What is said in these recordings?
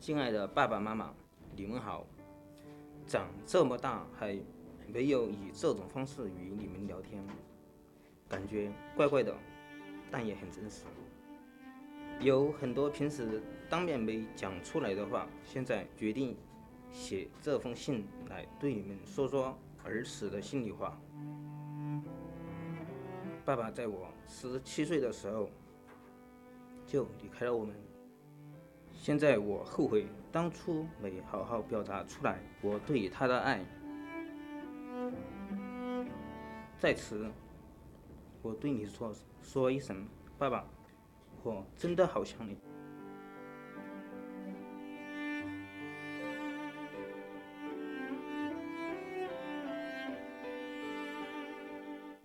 敬爱的爸爸妈妈，你们好！长这么大还没有以这种方式与你们聊天，感觉怪怪的，但也很真实。有很多平时当面没讲出来的话，现在决定写这封信来对你们说说儿时的心里话。爸爸在我十七岁的时候就离开了我们。现在我后悔当初没好好表达出来我对他的爱。在此，我对你说说一声，爸爸，我真的好想你。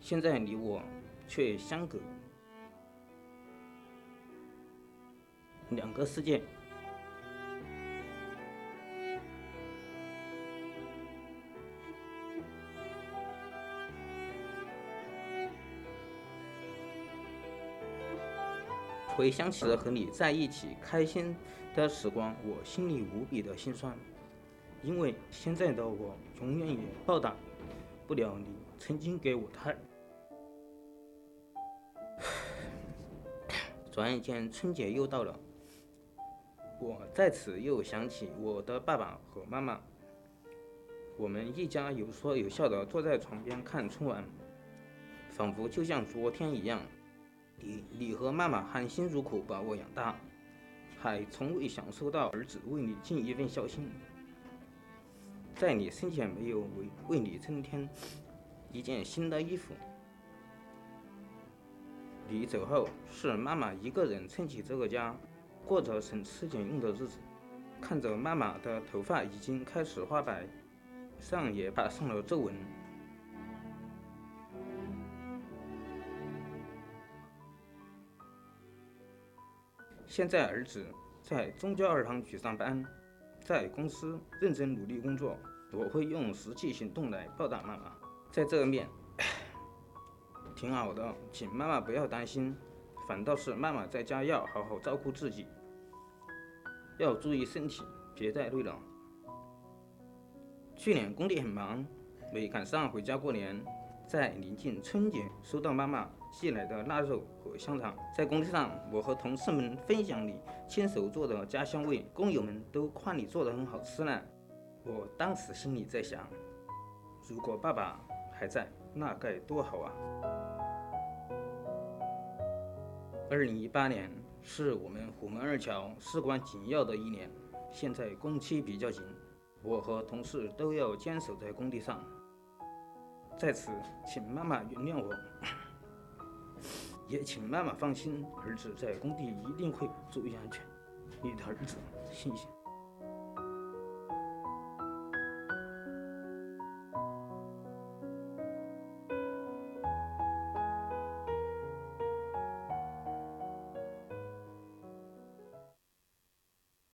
现在你我却相隔两个世界。回想起了和你在一起开心的时光，我心里无比的心酸，因为现在的我永远也报答不了你曾经给我的。转眼间春节又到了，我在此又想起我的爸爸和妈妈，我们一家有说有笑的坐在床边看春晚，仿佛就像昨天一样。你你和妈妈含辛茹苦把我养大，还从未享受到儿子为你尽一份孝心，在你生前没有为为你增添一件新的衣服。你走后，是妈妈一个人撑起这个家，过着省吃俭用的日子。看着妈妈的头发已经开始花白，上也爬上了皱纹。现在儿子在中交儿童局上班，在公司认真努力工作，我会用实际行动来报答妈妈。在这个面，挺好的，请妈妈不要担心，反倒是妈妈在家要好好照顾自己，要注意身体，别再累了。去年工地很忙，没赶上回家过年。在临近春节，收到妈妈寄来的腊肉和香肠。在工地上，我和同事们分享你亲手做的家乡味，工友们都夸你做的很好吃呢。我当时心里在想，如果爸爸还在，那该多好啊！二零一八年是我们虎门二桥事关紧要的一年，现在工期比较紧，我和同事都要坚守在工地上。在此，请妈妈原谅我，也请妈妈放心，儿子在工地一定会注意安全。你的儿子，谢谢。